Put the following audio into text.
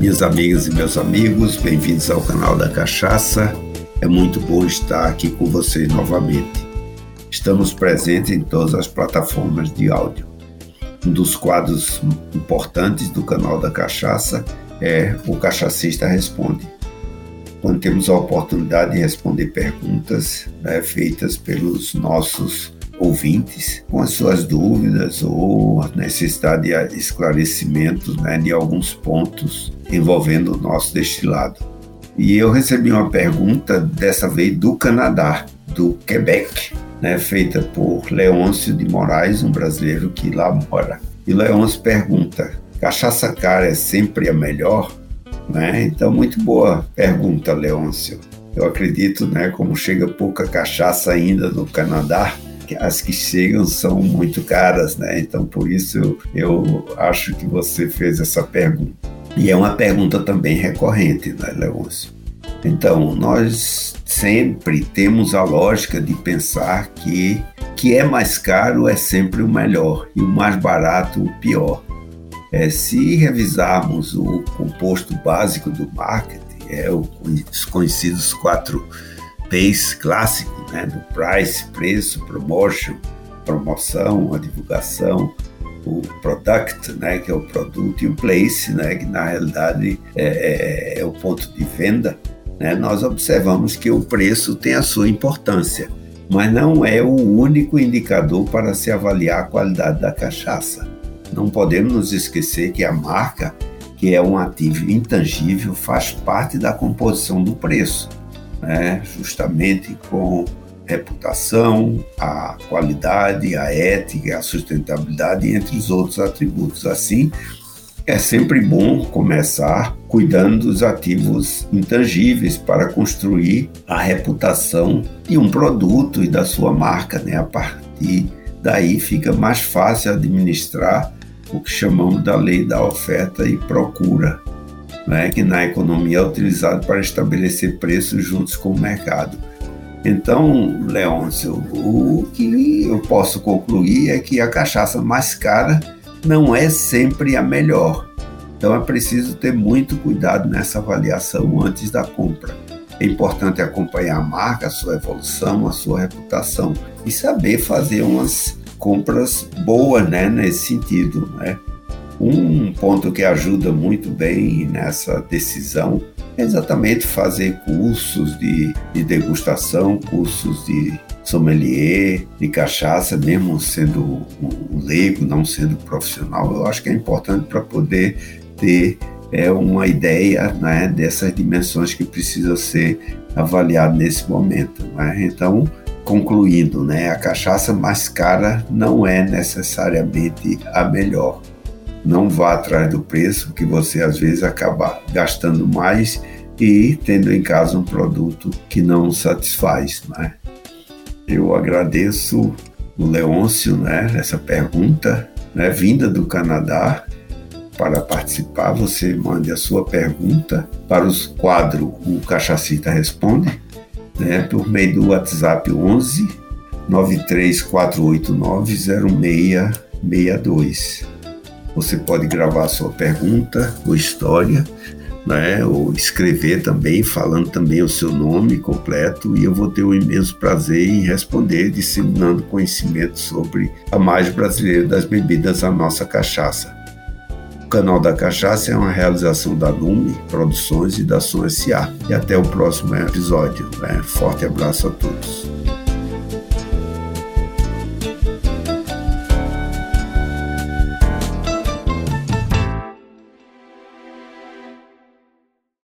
Minhas amigas e meus amigos, bem-vindos ao canal da Cachaça. É muito bom estar aqui com vocês novamente. Estamos presentes em todas as plataformas de áudio. Um dos quadros importantes do canal da Cachaça é o Cachacista Responde. Quando temos a oportunidade de responder perguntas né, feitas pelos nossos ouvintes com as suas dúvidas ou a necessidade de esclarecimentos né, de alguns pontos envolvendo o nosso destilado. E eu recebi uma pergunta, dessa vez do Canadá, do Quebec, né, feita por Leôncio de Moraes, um brasileiro que lá mora. E Leôncio pergunta: cachaça cara é sempre a melhor? Né? Então, muito boa pergunta, Leôncio. Eu acredito, né, como chega pouca cachaça ainda no Canadá, as que chegam são muito caras, né? Então, por isso eu, eu acho que você fez essa pergunta. E é uma pergunta também recorrente, né, Leôncio? Então, nós sempre temos a lógica de pensar que que é mais caro é sempre o melhor e o mais barato o pior. É, se revisarmos o composto básico do marketing, é os conhecidos quatro P's clássicos, né, do price, preço, promotion, promoção, a divulgação, o product, né, que é o produto, e o place, né, que na realidade é, é, é o ponto de venda, né, nós observamos que o preço tem a sua importância, mas não é o único indicador para se avaliar a qualidade da cachaça. Não podemos nos esquecer que a marca, que é um ativo intangível, faz parte da composição do preço né, justamente com reputação, a qualidade, a ética, a sustentabilidade, entre os outros atributos. Assim, é sempre bom começar cuidando dos ativos intangíveis para construir a reputação de um produto e da sua marca. Né? A partir daí fica mais fácil administrar o que chamamos da lei da oferta e procura, né, que na economia é utilizado para estabelecer preços juntos com o mercado. Então, Leôncio, o que eu posso concluir é que a cachaça mais cara não é sempre a melhor. Então é preciso ter muito cuidado nessa avaliação antes da compra. É importante acompanhar a marca, a sua evolução, a sua reputação e saber fazer umas compras boas né, nesse sentido. Né? Um ponto que ajuda muito bem nessa decisão é exatamente fazer cursos de, de degustação, cursos de sommelier, de cachaça, mesmo sendo um leigo, não sendo profissional. Eu acho que é importante para poder ter é, uma ideia né, dessas dimensões que precisam ser avaliadas nesse momento. Né? Então, concluindo, né, a cachaça mais cara não é necessariamente a melhor não vá atrás do preço, que você às vezes acaba gastando mais e tendo em casa um produto que não satisfaz. Né? Eu agradeço o Leôncio né, essa pergunta, né, vinda do Canadá. Para participar, você mande a sua pergunta para o quadro O Cachacita Responde, né, por meio do WhatsApp 11 93489 0662. Você pode gravar sua pergunta ou história, né, ou escrever também, falando também o seu nome completo, e eu vou ter o um imenso prazer em responder, disseminando conhecimento sobre a mais brasileira das bebidas, a nossa cachaça. O canal da Cachaça é uma realização da Lume Produções e da Som S.A. E até o próximo episódio. Né? Forte abraço a todos.